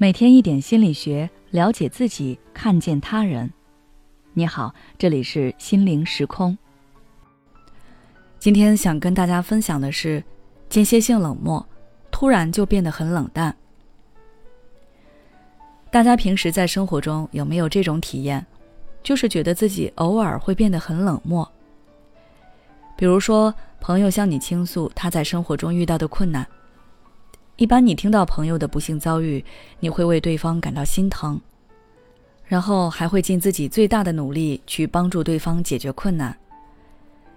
每天一点心理学，了解自己，看见他人。你好，这里是心灵时空。今天想跟大家分享的是，间歇性冷漠，突然就变得很冷淡。大家平时在生活中有没有这种体验？就是觉得自己偶尔会变得很冷漠。比如说，朋友向你倾诉他在生活中遇到的困难。一般你听到朋友的不幸遭遇，你会为对方感到心疼，然后还会尽自己最大的努力去帮助对方解决困难。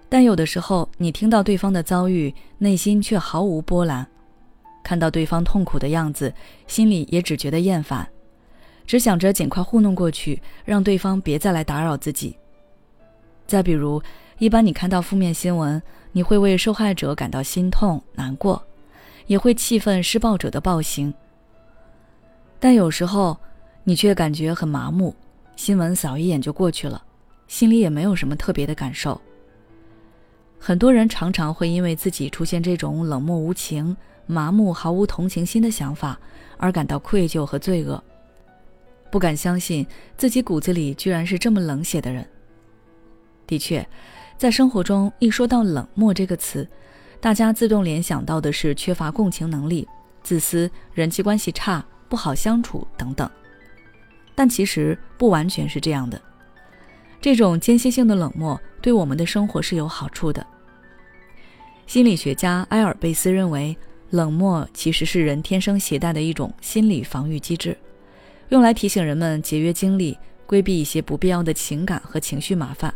但有的时候，你听到对方的遭遇，内心却毫无波澜，看到对方痛苦的样子，心里也只觉得厌烦，只想着尽快糊弄过去，让对方别再来打扰自己。再比如，一般你看到负面新闻，你会为受害者感到心痛难过。也会气愤施暴者的暴行，但有时候你却感觉很麻木，新闻扫一眼就过去了，心里也没有什么特别的感受。很多人常常会因为自己出现这种冷漠无情、麻木、毫无同情心的想法而感到愧疚和罪恶，不敢相信自己骨子里居然是这么冷血的人。的确，在生活中一说到冷漠这个词。大家自动联想到的是缺乏共情能力、自私、人际关系差、不好相处等等，但其实不完全是这样的。这种间歇性的冷漠对我们的生活是有好处的。心理学家埃尔贝斯认为，冷漠其实是人天生携带的一种心理防御机制，用来提醒人们节约精力，规避一些不必要的情感和情绪麻烦，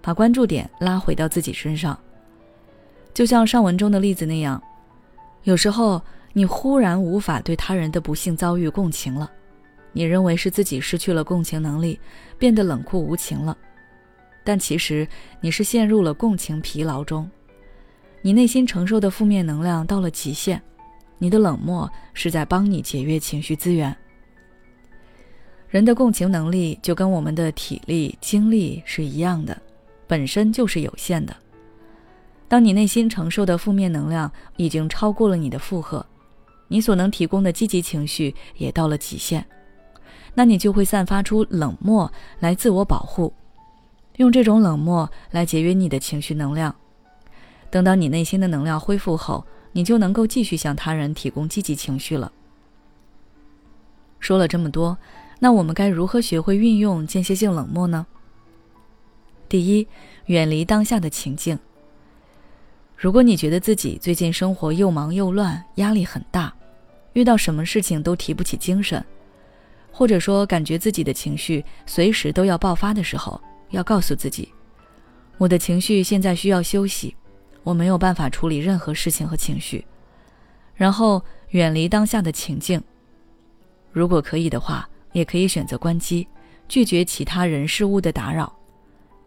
把关注点拉回到自己身上。就像上文中的例子那样，有时候你忽然无法对他人的不幸遭遇共情了，你认为是自己失去了共情能力，变得冷酷无情了，但其实你是陷入了共情疲劳中，你内心承受的负面能量到了极限，你的冷漠是在帮你节约情绪资源。人的共情能力就跟我们的体力、精力是一样的，本身就是有限的。当你内心承受的负面能量已经超过了你的负荷，你所能提供的积极情绪也到了极限，那你就会散发出冷漠来自我保护，用这种冷漠来节约你的情绪能量。等到你内心的能量恢复后，你就能够继续向他人提供积极情绪了。说了这么多，那我们该如何学会运用间歇性冷漠呢？第一，远离当下的情境。如果你觉得自己最近生活又忙又乱，压力很大，遇到什么事情都提不起精神，或者说感觉自己的情绪随时都要爆发的时候，要告诉自己，我的情绪现在需要休息，我没有办法处理任何事情和情绪，然后远离当下的情境。如果可以的话，也可以选择关机，拒绝其他人事物的打扰，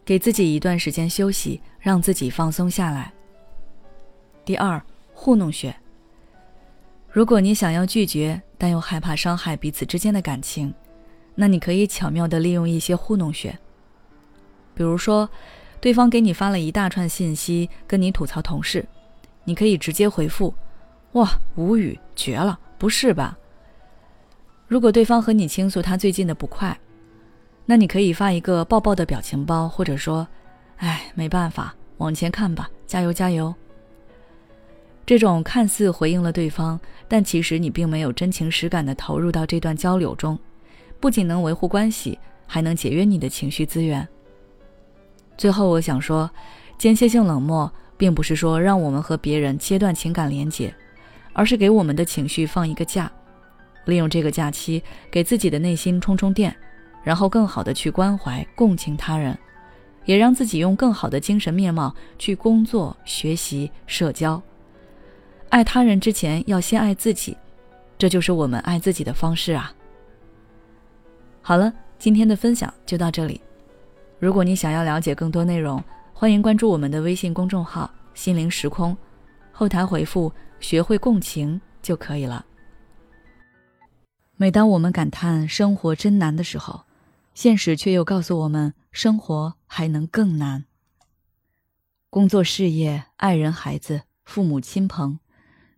给自己一段时间休息，让自己放松下来。第二，糊弄学。如果你想要拒绝，但又害怕伤害彼此之间的感情，那你可以巧妙地利用一些糊弄学。比如说，对方给你发了一大串信息，跟你吐槽同事，你可以直接回复：“哇，无语，绝了，不是吧？”如果对方和你倾诉他最近的不快，那你可以发一个抱抱的表情包，或者说：“哎，没办法，往前看吧，加油加油。”这种看似回应了对方，但其实你并没有真情实感地投入到这段交流中，不仅能维护关系，还能节约你的情绪资源。最后，我想说，间歇性冷漠并不是说让我们和别人切断情感连接，而是给我们的情绪放一个假，利用这个假期给自己的内心充充电，然后更好地去关怀、共情他人，也让自己用更好的精神面貌去工作、学习、社交。爱他人之前要先爱自己，这就是我们爱自己的方式啊。好了，今天的分享就到这里。如果你想要了解更多内容，欢迎关注我们的微信公众号“心灵时空”，后台回复“学会共情”就可以了。每当我们感叹生活真难的时候，现实却又告诉我们，生活还能更难。工作、事业、爱人、孩子、父母亲朋。